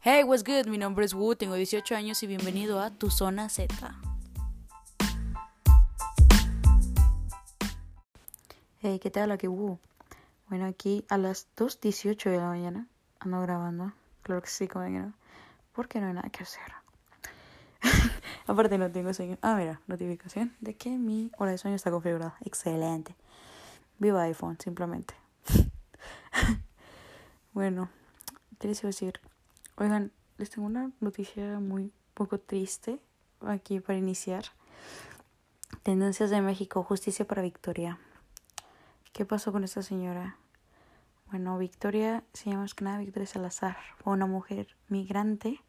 Hey, what's good? Mi nombre es Wu, tengo 18 años y bienvenido a Tu Zona Z. Hey, ¿qué tal? Aquí Wu. Bueno, aquí a las 2.18 de la mañana ando grabando. Claro que sí, como no. Porque no hay nada que hacer. Aparte no tengo sueño. Ah, mira, notificación de que mi hora de sueño está configurada. Excelente. Viva iPhone, simplemente. bueno, ¿qué les iba a decir? Oigan, les tengo una noticia muy poco triste aquí para iniciar. Tendencias de México, justicia para Victoria. ¿Qué pasó con esta señora? Bueno, Victoria se llama más que nada Victoria Salazar. Fue una mujer migrante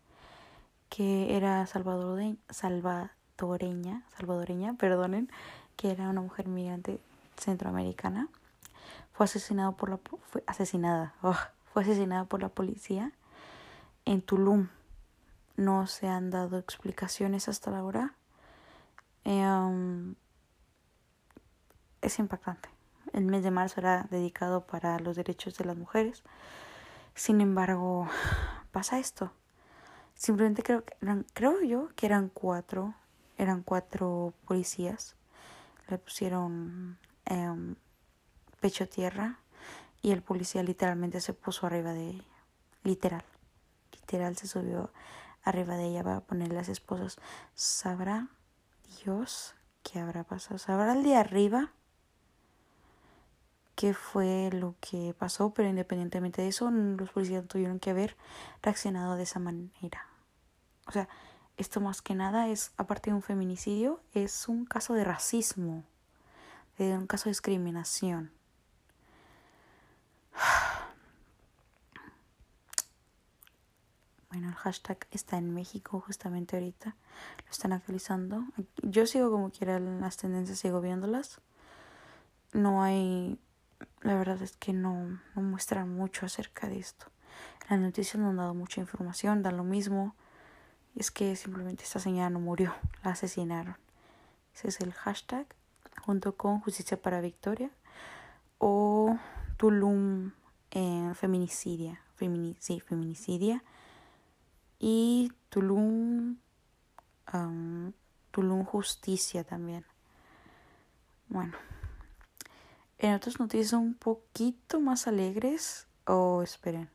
que era salvadoreña, salvadoreña, salvadoreña, perdonen, que era una mujer migrante centroamericana. Fue asesinado por la fue asesinada, oh, fue asesinada por la policía en Tulum. No se han dado explicaciones hasta la hora. Em, es impactante. El mes de marzo era dedicado para los derechos de las mujeres. Sin embargo, pasa esto. Simplemente creo que eran, creo yo que eran cuatro, eran cuatro policías. Le pusieron eh, pecho tierra y el policía literalmente se puso arriba de ella. Literal. Literal se subió arriba de ella para poner las esposas. ¿Sabrá Dios qué habrá pasado? ¿Sabrá el de arriba qué fue lo que pasó? Pero independientemente de eso, los policías tuvieron que haber reaccionado de esa manera. O sea, esto más que nada es, aparte de un feminicidio, es un caso de racismo, de un caso de discriminación. Bueno, el hashtag está en México justamente ahorita. Lo están actualizando. Yo sigo como quiera las tendencias, sigo viéndolas. No hay... La verdad es que no, no muestran mucho acerca de esto. Las noticias no han dado mucha información, dan lo mismo. Es que simplemente esta señora no murió, la asesinaron. Ese es el hashtag, junto con Justicia para Victoria o Tulum eh, Feminicidia. sí, Feminicidia y Tulum, Tulum Justicia también. Bueno, en otras noticias un poquito más alegres. Oh, esperen.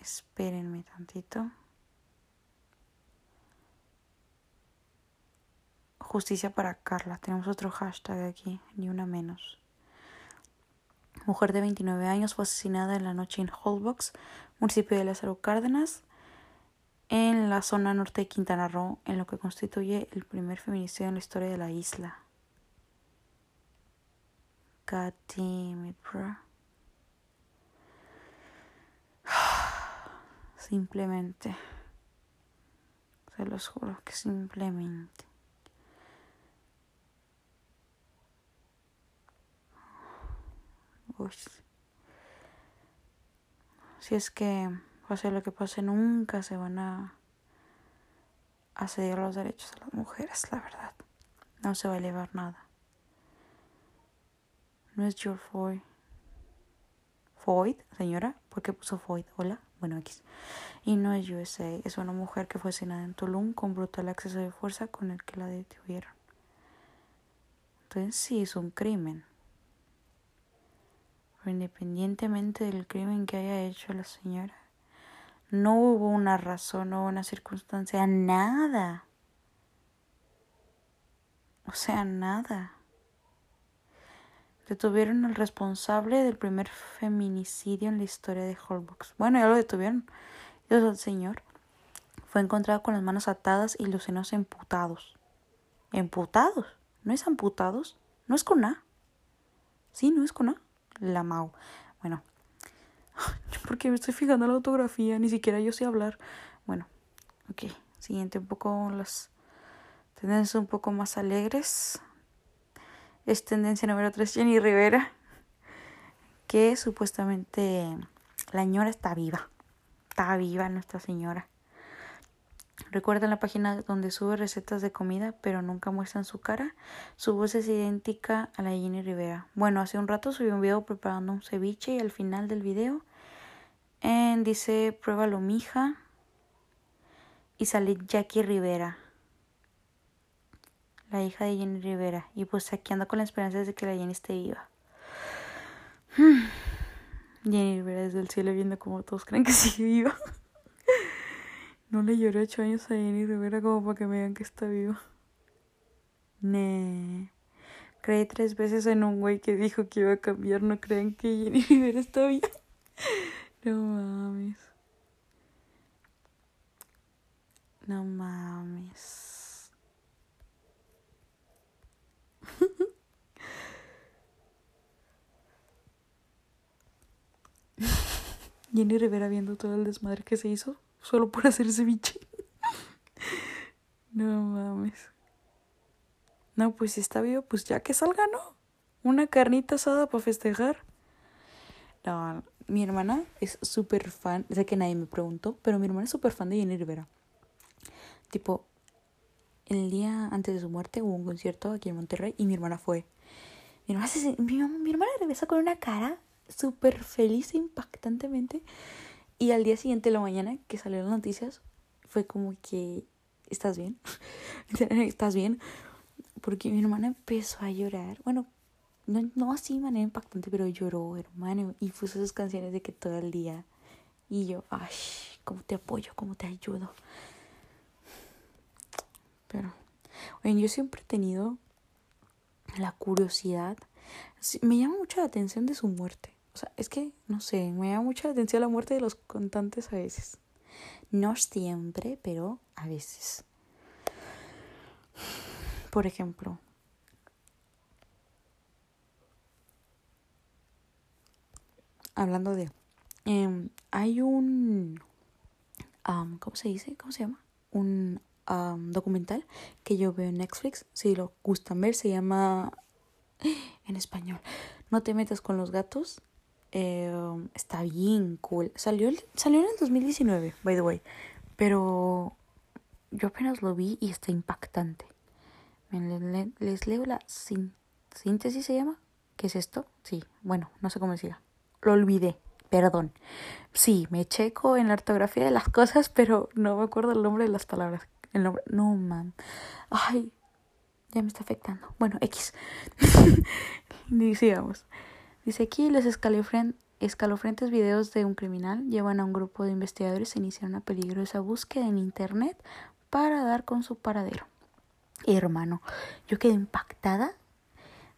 Espérenme tantito. Justicia para Carla. Tenemos otro hashtag aquí, ni una menos. Mujer de 29 años fue asesinada en la noche en Holbox municipio de Lázaro Cárdenas, en la zona norte de Quintana Roo, en lo que constituye el primer feminicidio en la historia de la isla. God. Simplemente. Se los juro que simplemente. Si es que pase lo que pase, nunca se van a, a los derechos a las mujeres, la verdad. No se va a elevar nada. No es George Floyd. Floyd, señora, ¿por qué puso Floyd? Hola, bueno, X. Y no es USA, es una mujer que fue asesinada en Tulum con brutal acceso de fuerza con el que la detuvieron. Entonces sí es un crimen independientemente del crimen que haya hecho la señora, no hubo una razón o una circunstancia, nada. O sea, nada. Detuvieron al responsable del primer feminicidio en la historia de Holbox. Bueno, ya lo detuvieron. Dios el señor. Fue encontrado con las manos atadas y los senos emputados. ¿Emputados? ¿No es amputados? ¿No es con A? Sí, no es con A la Mau. Bueno, porque me estoy fijando en la autografía, ni siquiera yo sé hablar. Bueno, ok, siguiente, un poco las tendencias un poco más alegres. Es tendencia número 3, Jenny Rivera, que supuestamente la señora está viva. Está viva Nuestra Señora. Recuerda la página donde sube recetas de comida, pero nunca muestran su cara. Su voz es idéntica a la de Jenny Rivera. Bueno, hace un rato subí un video preparando un ceviche y al final del video En, dice, pruébalo, mija. Y sale Jackie Rivera. La hija de Jenny Rivera. Y pues aquí anda con la esperanza de que la Jenny esté viva. Jenny Rivera desde el cielo viendo como todos creen que sigue viva. No le lloré ocho años a Jenny Rivera como para que me digan que está viva. Nee. Creí tres veces en un güey que dijo que iba a cambiar. No creen que Jenny Rivera está viva. No mames. No mames. Jenny Rivera viendo todo el desmadre que se hizo solo por hacer ceviche. no mames. No, pues si está vivo, pues ya que salga, ¿no? Una carnita asada para festejar. No, mi hermana es súper fan, sé que nadie me preguntó, pero mi hermana es súper fan de Jenny Rivera. Tipo, el día antes de su muerte hubo un concierto aquí en Monterrey y mi hermana fue. Mi hermana, mi, mi hermana regresa con una cara súper feliz e impactantemente. Y al día siguiente, la mañana que salieron las noticias, fue como que, ¿estás bien? ¿Estás bien? Porque mi hermana empezó a llorar. Bueno, no, no así de manera impactante, pero lloró, hermano. Y puso sus canciones de que todo el día. Y yo, ay, ¿cómo te apoyo? ¿Cómo te ayudo? Pero, oye, yo siempre he tenido la curiosidad. Me llama mucho la atención de su muerte. O sea, es que, no sé, me llama mucho la atención la muerte de los cantantes a veces. No siempre, pero a veces. Por ejemplo, hablando de... Eh, hay un... ¿Cómo se dice? ¿Cómo se llama? Un um, documental que yo veo en Netflix. Si lo gustan ver, se llama... En español. No te metas con los gatos. Eh, está bien cool. Salió, salió en el 2019, by the way. Pero yo apenas lo vi y está impactante. Les, leo la síntesis, ¿se llama? ¿Qué es esto? Sí, bueno, no sé cómo decirlo. Lo olvidé, perdón. Sí, me checo en la ortografía de las cosas, pero no me acuerdo el nombre de las palabras. El nombre, no, man. Ay, ya me está afectando. Bueno, X. Dice aquí, los escalofriantes videos de un criminal llevan a un grupo de investigadores a iniciar una peligrosa búsqueda en Internet para dar con su paradero. Hermano, yo quedé impactada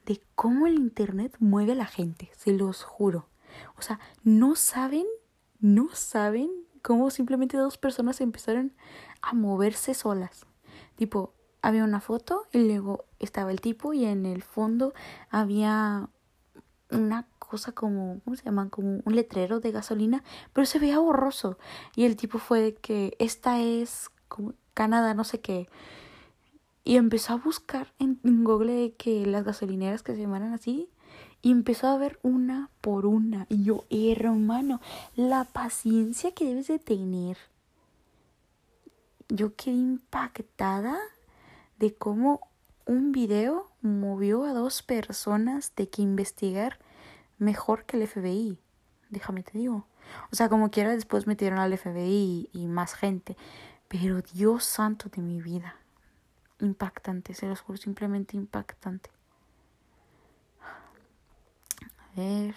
de cómo el Internet mueve a la gente, se los juro. O sea, no saben, no saben cómo simplemente dos personas empezaron a moverse solas. Tipo, había una foto y luego estaba el tipo y en el fondo había una cosa como, ¿cómo se llama? Como un letrero de gasolina, pero se veía borroso. Y el tipo fue de que esta es Canadá, no sé qué. Y empezó a buscar en, Google de que las gasolineras que se llamaran así. Y empezó a ver una por una. Y yo, hermano, la paciencia que debes de tener. Yo quedé impactada de cómo un video movió a dos personas de que investigar mejor que el FBI. Déjame te digo. O sea, como quiera, después metieron al FBI y, más gente. Pero Dios santo de mi vida. Impactante, se los juro, simplemente impactante. A ver.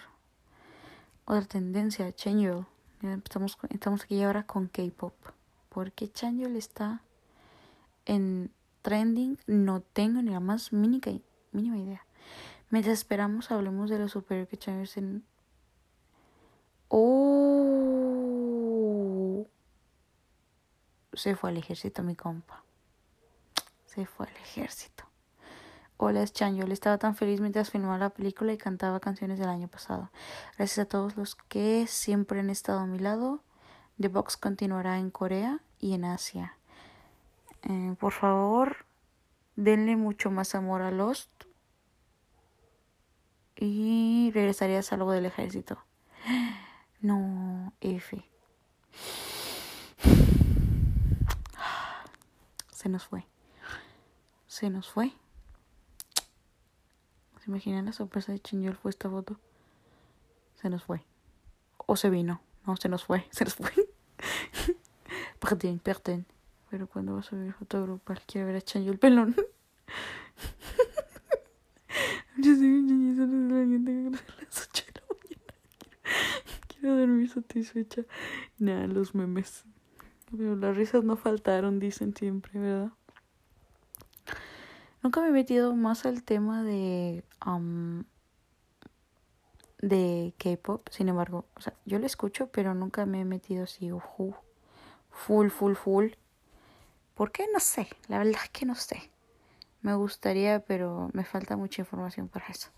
Otra tendencia, Chanyeol. Estamos, estamos aquí ahora con K-pop. Porque Chanyeol está en trending no tengo ni la más mínima, idea. Mientras esperamos, hablemos de lo superior que Chávez en... Oh. Se fue al ejército, mi compa. Se fue al ejército. Hola, es Chan. Yo le estaba tan feliz mientras filmaba la película y cantaba canciones del año pasado. Gracias a todos los que siempre han estado a mi lado. The Box continuará en Corea y en Asia. Eh, por favor, denle mucho más amor a Lost. Y regresaría a algo del ejército. No, F. Se nos fue. Se nos fue. ¿Se imaginan la sorpresa de Chinyol fue esta foto? Se nos fue. O se vino. No, se nos fue, se nos fue. perdón, perdón. Pero cuando vas a ver foto grupal, quiero ver a Chanyo el pelón. Yo soy un las 8 de la mañana. Quiero dormir satisfecha. Nada, los memes. Pero las risas no faltaron, dicen siempre, ¿verdad? Nunca me he metido más al tema de um, de K-pop, sin embargo, o sea, yo lo escucho, pero nunca me he metido así, full, full, full. ¿Por qué? No sé, la verdad es que no sé. Me gustaría, pero me falta mucha información para eso.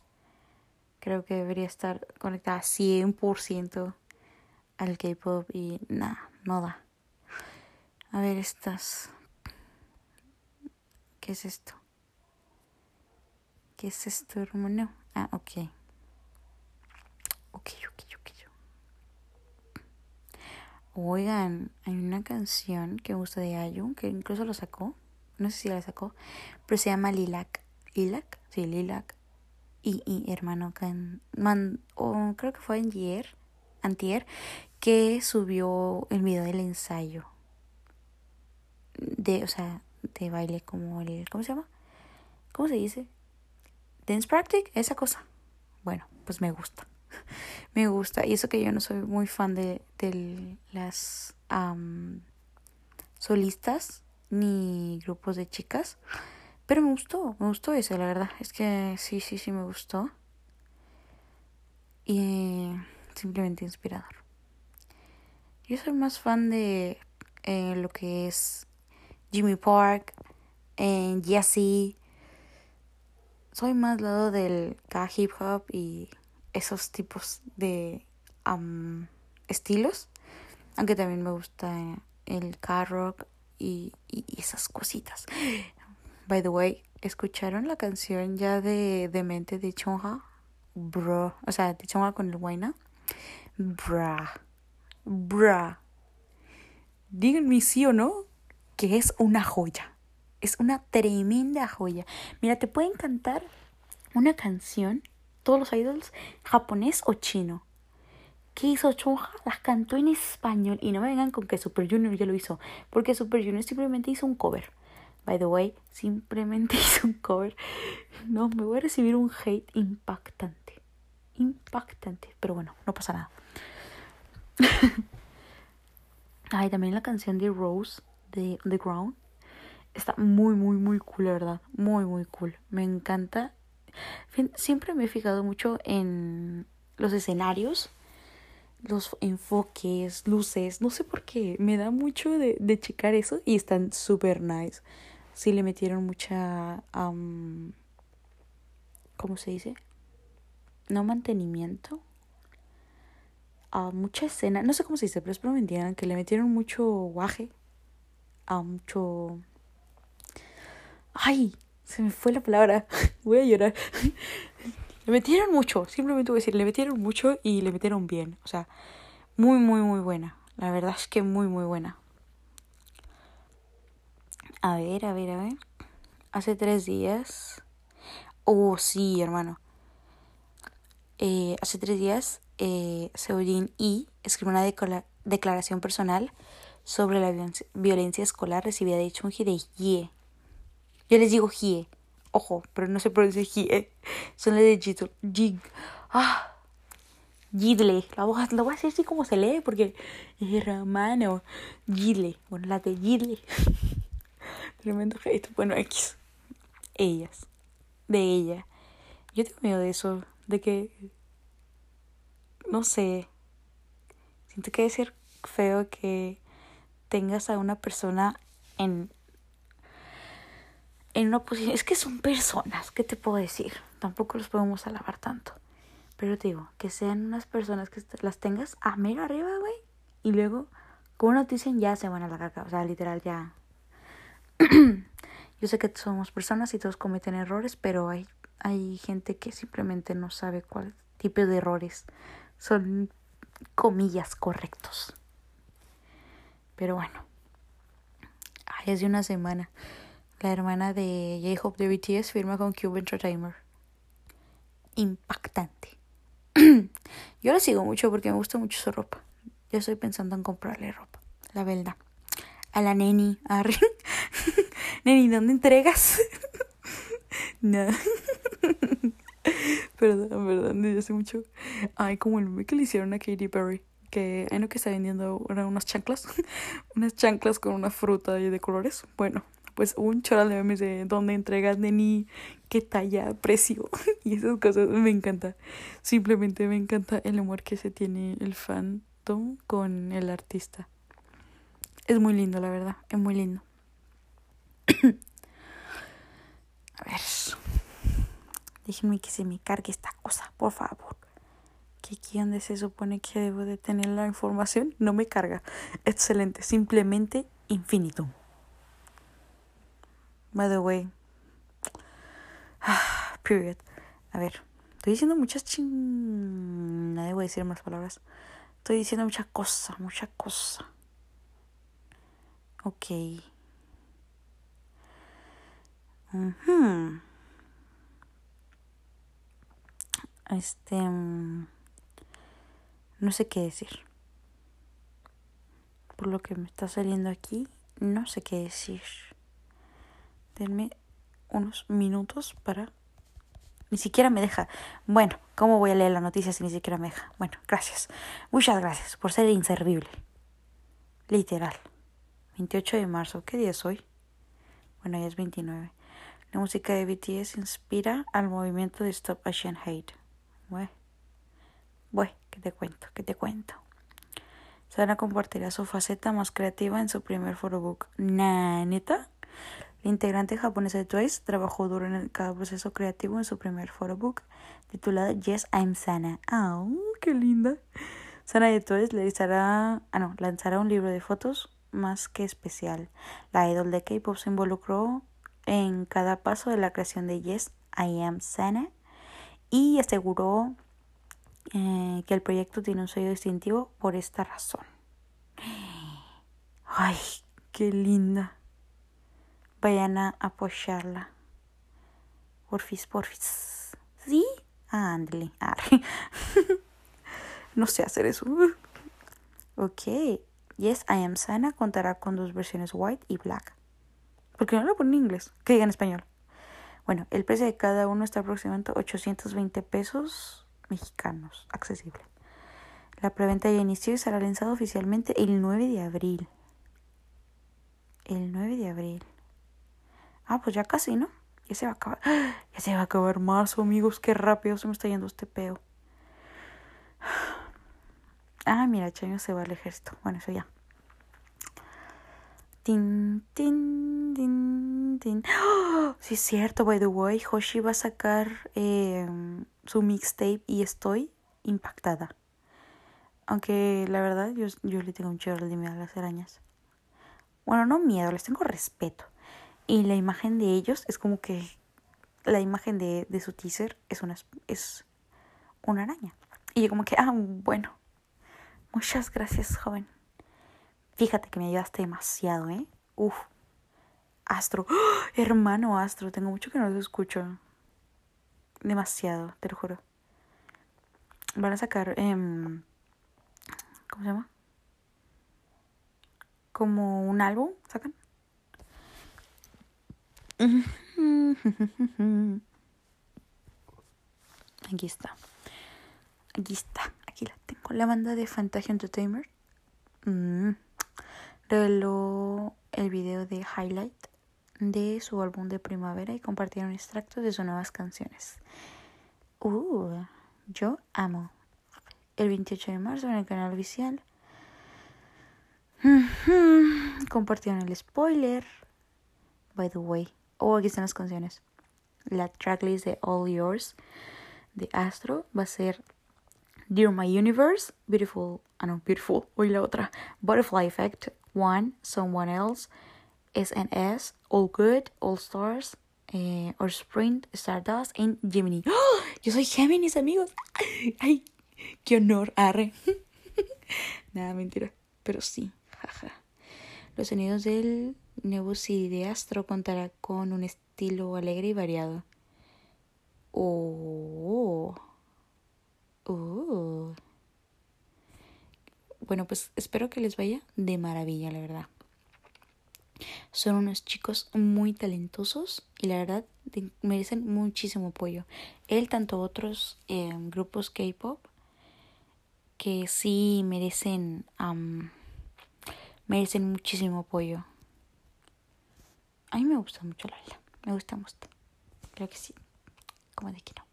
Creo que debería estar conectada 100% al K-pop y nada, no da. A ver, estas. ¿Qué es esto? ¿Qué es esto, hermano? Ah, ok. Ok, ok. Oigan, hay una canción que me gusta de Ayun, que incluso lo sacó. No sé si la sacó, pero se llama Lilac. ¿Lilac? Sí, Lilac. Y, y hermano, man, creo que fue ayer, antier, que subió el video del ensayo. De, o sea, de baile como el, ¿cómo se llama? ¿Cómo se dice? Dance practice, esa cosa. Bueno, pues me gusta. me gusta. Y eso que yo no soy muy fan de, las solistas ni grupos de chicas. Pero me gustó, me gustó eso, la verdad. Es que sí, sí, sí me gustó. Y simplemente inspirador. Yo soy más fan de eh, lo que es Jimmy Park, en Jesse. Soy más lado del K hip hop y esos tipos de estilos. Aunque también me gusta el car rock y, y, esas cositas. By the way, ¿escucharon la canción ya de Demente de Chonja? Bro. O sea, de Chonja con el Waina. Bra. Bra. Díganme sí o no que es una joya. Es una tremenda joya. Mira, te puede encantar una canción todos los idols, japonés o chino. ¿Qué hizo Chonja? Las cantó en español. Y no me vengan con que Super Junior ya lo hizo. Porque Super Junior simplemente hizo un cover. By the way, simplemente hizo un cover. No, me voy a recibir un hate impactante. Impactante. Pero bueno, no pasa nada. Ay, también la canción de Rose de The Ground. Está muy, muy, muy cool, la verdad. Muy, muy cool. Me encanta Siempre me he fijado mucho en los escenarios, los enfoques, luces, no sé por qué, me da mucho de, de checar eso y están súper nice. Sí le metieron mucha... ¿Cómo se dice? No mantenimiento. A mucha escena, no sé cómo se dice, pero espero me entiendan que le metieron mucho guaje. A mucho... Ay, se me fue la palabra. Voy a llorar. le metieron mucho. Simplemente voy a decir, le metieron mucho y le metieron bien. O sea, muy, muy, muy buena. La verdad es que muy, muy buena. A ver, a ver, a ver. Hace tres días. Oh, sí, hermano. Eh, hace tres días, eh, Seudin Y escribió una declaración personal sobre la violencia escolar recibida de Chunji de Ye yo les digo Hie. Ojo, pero no se pronuncia Hie. Son las de Jidle. Jig. Ah. Gidle. La voy, a, decir así como se lee porque es romano. Gidle. Bueno, la de Gidle. Tremendo. Bueno, X. Ellas. De ella. Yo tengo miedo de eso. De que. No sé. Siento que debe ser feo que tengas a una persona en en una posición. Es que son personas, ¿qué te puedo decir? Tampoco los podemos alabar tanto. Pero te digo, que sean unas personas que las tengas a mero arriba, güey. Y luego, como nos dicen, ya se van a la caca. O sea, literal, ya. Yo sé que somos personas y todos cometen errores, pero hay, hay gente que simplemente no sabe cuál tipo de errores son, comillas, correctos. Pero bueno. Ay, hace una semana la hermana de J-Hope de BTS firma con Cube Entertainer. Impactante. Yo la sigo mucho porque me gusta mucho su ropa. Yo estoy pensando en comprarle ropa. La verdad. A la neni. Arre. neni, ¿dónde entregas? no. perdón, perdón, desde hace mucho. Ay, como el meme que le hicieron a Katy Perry. Que hay que está vendiendo unas chanclas. unas chanclas con una fruta de colores. Bueno, pues un choral de memes de dónde entregas neni, qué talla, precio. y esas cosas me encanta. Simplemente me encanta el amor que se tiene el fandom con el artista. Es muy lindo, la verdad. Es muy lindo. A ver. Déjenme que se me cargue esta cosa, por favor. Que aquí donde se supone que debo de tener la información no me carga. Excelente. Simplemente infinitum. By the way. Period. A ver. Estoy diciendo muchas ching... No debo decir más palabras. Estoy diciendo mucha cosa, mucha cosa. Ok. Este. Mm, no sé qué decir. Por lo que me está saliendo aquí, no sé qué decir. Denme unos minutos para... Ni siquiera me deja. Bueno, ¿cómo voy a leer la noticia si ni siquiera me deja? Bueno, gracias. Muchas gracias por ser inservible. Literal. 28 de marzo. ¿Qué día es hoy? Bueno, ya es 29. La música de BTS inspira al movimiento de Stop Asian Hate. Bueno, bueno, ¿qué te cuento? ¿Qué te cuento? Sana compartirá su faceta más creativa en su primer photobook. Nah, ¿neta? La integrante japonesa de Twice trabajó duro en cada proceso creativo en su primer photobook titulado Yes, I'm Sana. ¡Ah, qué linda! Sana de Twice lanzará, ah, no, lanzará un libro de fotos más que especial. La idol de K-pop se involucró en cada paso de la creación de Yes, I Am Sana y aseguró eh, que el proyecto tiene un sello distintivo por esta razón. Ay, qué linda. Vayan a apoyarla. Porfis, porfis. ¿Sí? Ándale. no sé hacer eso. Ok. Yes, I Am Sana contará con dos versiones white y black. ¿Por qué no lo ponen en inglés? Que diga en español. Bueno, el precio de cada uno está aproximadamente 820 pesos mexicanos, accesible. La preventa ya inició y será lanzado oficialmente el 9 de abril. El 9 de abril. Ah, pues ya casi, ¿no? Ya se va a acabar. Ya se va a acabar marzo, amigos. Qué rápido se me está yendo este peo. Ah, mira, Chaño se va al ejército. Bueno, eso ya. Tin, tin, tin, tin. ¡Oh! Sí, es cierto, by the way. Hoshi va a sacar eh, su mixtape y estoy impactada. Aunque la verdad, yo, yo le tengo un chorro de miedo a las arañas. Bueno, no miedo, les tengo respeto. Y la imagen de ellos es como que la imagen de, de su teaser es una, es una araña. Y yo como que, ah, bueno, Muchas gracias, joven. Fíjate que me ayudaste demasiado, ¿eh? Uf. Astro. Hermano Astro, tengo mucho que no lo escucho. Demasiado, te lo juro. Van a sacar... Eh, ¿Cómo se llama? Como un álbum, ¿sacan? Aquí está. Aquí está. Aquí la tengo. La banda de Fantasia Entertainment mm, reveló el video de highlight de su álbum de primavera y compartieron extractos de sus nuevas canciones. Uh, yo amo. El 28 de marzo en el canal oficial. Compartieron el spoiler. By the way. Oh, aquí están las canciones. La tracklist de All Yours de Astro va a ser Dear My Universe, Beautiful, ah no, Beautiful, hoy la otra, Butterfly Effect, One, Someone Else, SNS, All Good, All Stars, eh, Or Sprint, Stardust, and Gemini. ¡Oh! Yo soy Géminis, amigos. Ay, qué honor, arre. Nada, mentira, pero sí. Los sonidos del nuevo CD de Astro contará con un estilo alegre y variado. Oh. Uh. bueno, pues espero que les vaya de maravilla, la verdad. Son unos chicos muy talentosos y la verdad merecen muchísimo apoyo. Él, tanto otros eh, grupos K-pop que sí merecen, merecen muchísimo apoyo. A mí me gusta mucho la me gusta mucho. Creo que sí, como de que no.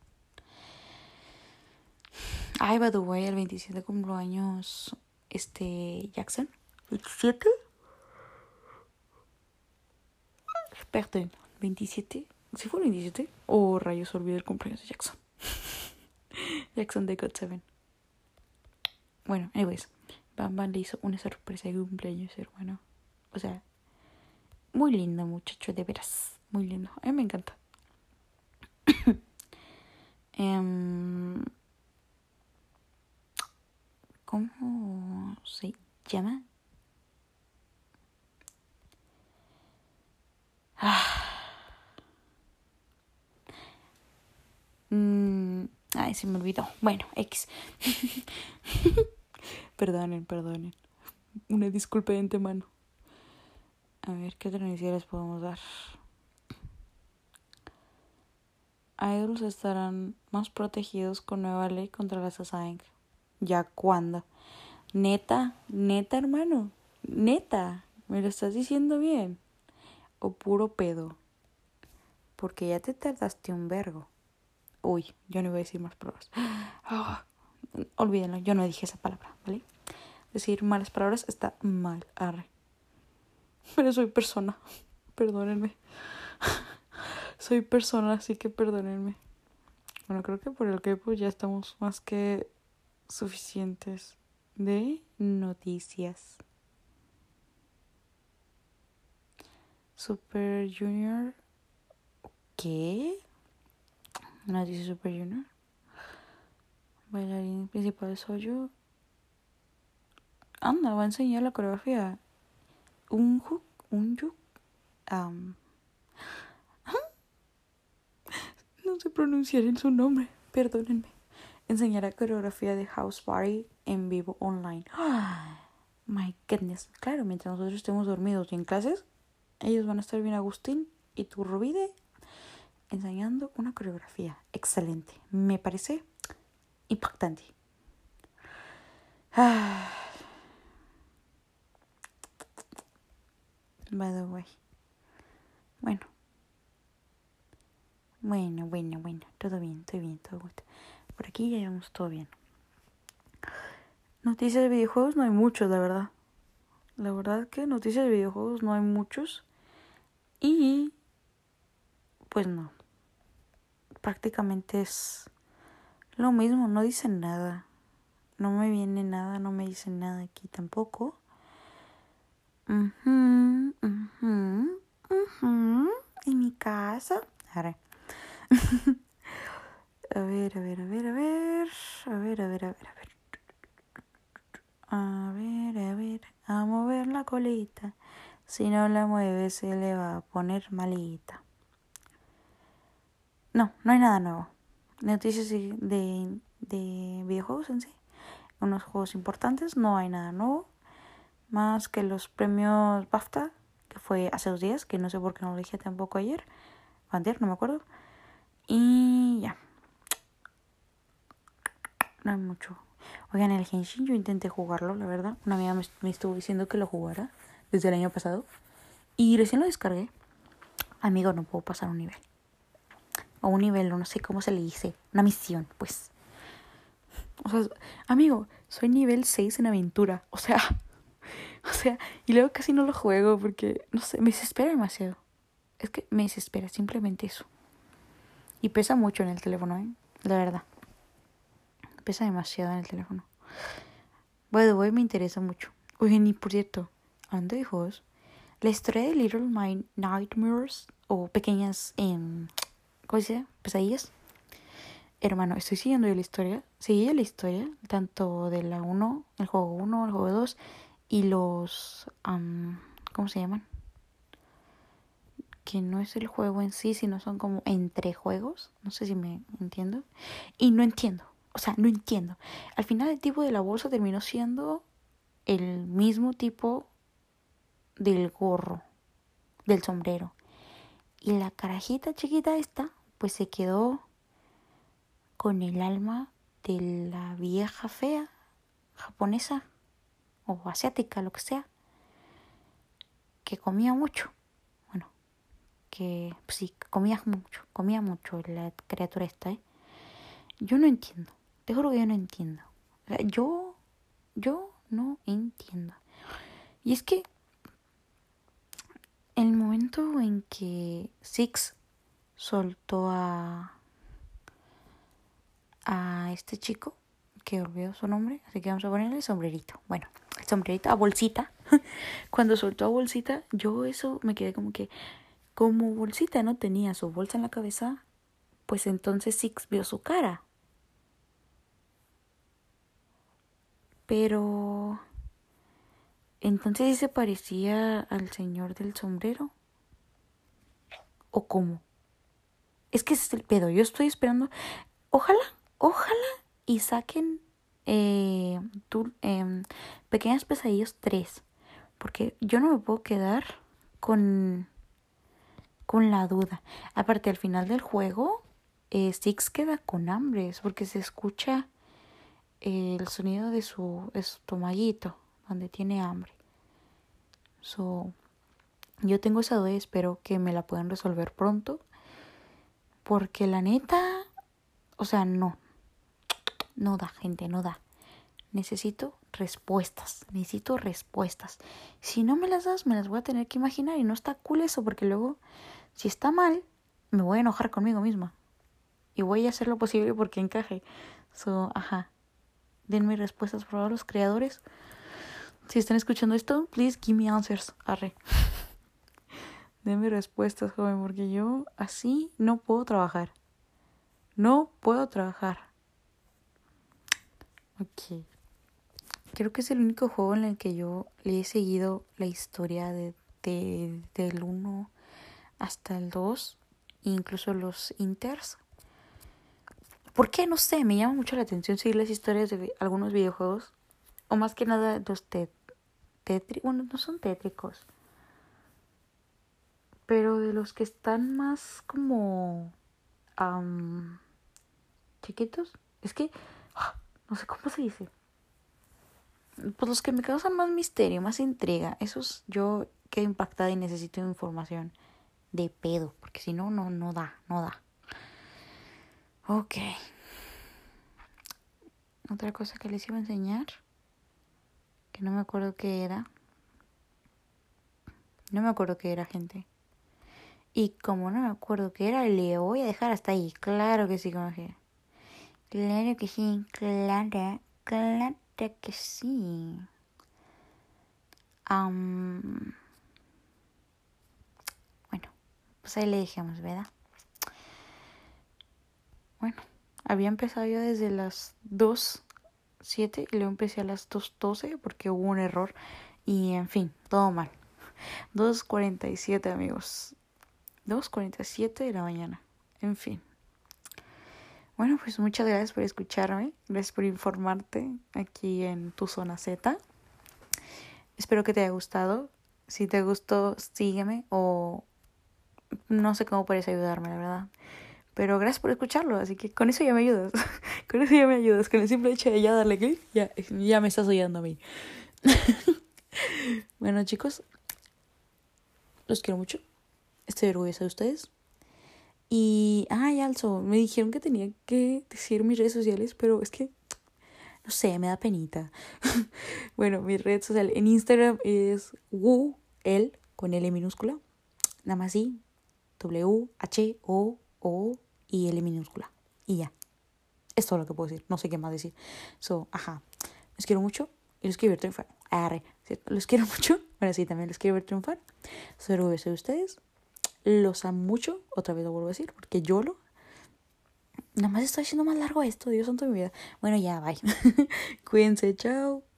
Ay, by the way, el 27 cumpleaños, este, Jackson. ¿27? Perdón, 27. ¿Sí fue el 27? Oh, rayos, olvidé el cumpleaños de Jackson. Jackson de God 7. Bueno, anyways, Bam Bam le hizo una sorpresa de cumpleaños, hermano. O sea, muy lindo muchacho, de veras. Muy lindo. A mí me encanta. um, ¿Cómo se llama? Ah. Mm, ay, se me olvidó. Bueno, X. perdonen, perdonen. Una disculpa de antemano. A ver, ¿qué otra les podemos dar? Idols estarán más protegidos con nueva ley contra las Assange. ¿Ya cuándo? Neta, neta, hermano. Neta, ¿me lo estás diciendo bien? O puro pedo. Porque ya te tardaste un vergo. Uy, yo no voy a decir más palabras. Ah, olvídenlo, yo no dije esa palabra, ¿vale? Decir malas palabras está mal, arre. Pero soy persona. Perdónenme. soy persona, así que perdónenme. Bueno, creo que por el que pues ya estamos más que suficientes de noticias. Super Junior. ¿Qué? Noticias Super Junior. Bailarín principal soy yo. Anda, va a enseñar la coreografía. Un hook, un yuk. no sé pronunciar en su nombre, perdónenme enseñará coreografía de House Party en vivo online. my goodness. Claro, mientras nosotros estemos dormidos y en clases, ellos van a estar bien Agustín y tu Rubide enseñando una coreografía. Excelente. Me parece impactante. By the way. Bueno. Bueno, bueno, bueno. Todo bien, todo bien, todo bien. Por aquí ya llevamos todo bien. Noticias de videojuegos no hay muchos, la verdad. La verdad que noticias de videojuegos no hay muchos. Y pues no. Prácticamente es lo mismo, no dicen nada. No me viene nada, no me dicen nada aquí tampoco. En mi casa. A ver, a ver, a ver, a ver. A ver, a ver, a ver, a ver. A ver, a ver. A mover la colita. Si no la mueve se le va a poner malita. No, no hay nada nuevo. Noticias de, de videojuegos en sí. Unos juegos importantes, no hay nada nuevo. Más que los premios BAFTA, que fue hace dos días, que no sé por qué no lo dije tampoco ayer. O ayer, no me acuerdo. Y ya no hay mucho. Oigan, el Genshin yo intenté jugarlo, la verdad. Una amiga me, estuvo diciendo que lo jugara desde el año pasado. Y recién lo descargué. Amigo, no puedo pasar un nivel. O un nivel, no sé cómo se le dice. Una misión, pues. O sea, amigo, soy nivel 6 en aventura. O sea, o sea, y luego casi no lo juego porque, no sé, me desespera demasiado. Es que me desespera, simplemente eso. Y pesa mucho en el teléfono, ¿eh? La verdad. Pesa demasiado en el teléfono. By the me interesa mucho. Oigan, y por cierto, hablando de juegos, la historia de Little My Nightmares o pequeñas, eh, ¿cómo se dice? Pesadillas. Hermano, estoy siguiendo la historia. Seguí la historia, tanto de la 1, el juego 1, el juego 2 y los. ¿Cómo se llaman? Que no es el juego en sí, sino son como entre juegos. No sé si me entiendo. Y no entiendo. O sea, no entiendo. Al final el tipo de la bolsa terminó siendo el mismo tipo del gorro, del sombrero. Y la carajita chiquita esta, pues se quedó con el alma de la vieja fea japonesa o asiática, lo que sea, que comía mucho. Bueno, que pues sí, comía mucho, comía mucho la criatura esta, ¿eh? Yo no entiendo, te juro que yo no entiendo. yo, yo no entiendo. Y es que el momento en que Six soltó a a este chico que olvidó su nombre, así que vamos a ponerle sombrerito. Bueno, sombrerito a bolsita. Cuando soltó a bolsita, yo eso me quedé como que como bolsita no tenía su bolsa en la cabeza, pues entonces Six vio su cara. Pero entonces se parecía al señor del sombrero. ¿O cómo? Es que ese es el pedo. Yo estoy esperando. Ojalá, ojalá y saquen eh, em, Pequeñas Pesadillas 3. Porque yo no me puedo quedar con, con la duda. Aparte, al final del juego, eh, Six queda con hambre. Porque se escucha el sonido de su estomaguito donde tiene hambre. So, yo tengo esa duda y espero que me la puedan resolver pronto. Porque la neta, o sea, no. No da, gente, no da. Necesito respuestas, necesito respuestas. Si no me las das, me las voy a tener que imaginar y no está cool eso porque luego, si está mal, me voy a enojar conmigo misma. Y voy a hacer lo posible porque encaje. So, ajá. Denme respuestas, por favor, los creadores. Si están escuchando esto, please give me answers. Arre. Denme respuestas, joven, porque yo así no puedo trabajar. No puedo trabajar. Ok. Creo que es el único juego en el que yo le he seguido la historia de, de del 1 hasta el 2, incluso los inters. ¿Por qué? No sé, me llama mucho la atención seguir las historias de algunos videojuegos. O más que nada los tétricos. Bueno, no son tétricos. Pero de los que están más como... chiquitos. Es que... Ah, no sé cómo se dice. Pues los que me causan más misterio, más intriga. Esos yo quedo impactada y necesito información de pedo. Porque si no, no, no da, no da. Ok. Otra cosa que les iba a enseñar. Que no me acuerdo qué era. No me acuerdo qué era, gente. Y como no me acuerdo qué era, le voy a dejar hasta ahí. Claro que sí, como que. Claro que sí, claro, claro que sí. bueno, pues ahí le dejamos, ¿verdad? Bueno, había empezado yo desde las 2.07 y luego empecé a las 2.12 porque hubo un error y en fin, todo mal. 2.47 amigos. 2.47 de la mañana. En fin. Bueno, pues muchas gracias por escucharme. Gracias por informarte aquí en tu zona Z. Espero que te haya gustado. Si te gustó, sígueme o no sé cómo puedes ayudarme, la verdad. Pero gracias por escucharlo, así que con eso ya me ayudas. con eso ya me ayudas. Con el simple hecho de ya darle clic, ya, ya me estás oyendo a mí. bueno, chicos, los quiero mucho. Estoy orgullosa de ustedes. Y, ay, also, me dijeron que tenía que decir mis redes sociales, pero es que, no sé, me da penita. bueno, mi red social en Instagram es wu, el, con L minúscula. Nada más así, W, H, O, o y L minúscula. Y ya. Es todo lo que puedo decir. No sé qué más decir. So, ajá. Los quiero mucho y los quiero ver triunfar. Arre. Los quiero mucho. Ahora sí, también los quiero ver triunfar. Soy orgulloso de ustedes. Los amo mucho. Otra vez lo vuelvo a decir. Porque yo lo. Nada más estoy haciendo más largo esto. Dios santo de mi vida. Bueno, ya, bye. Cuídense. Chao.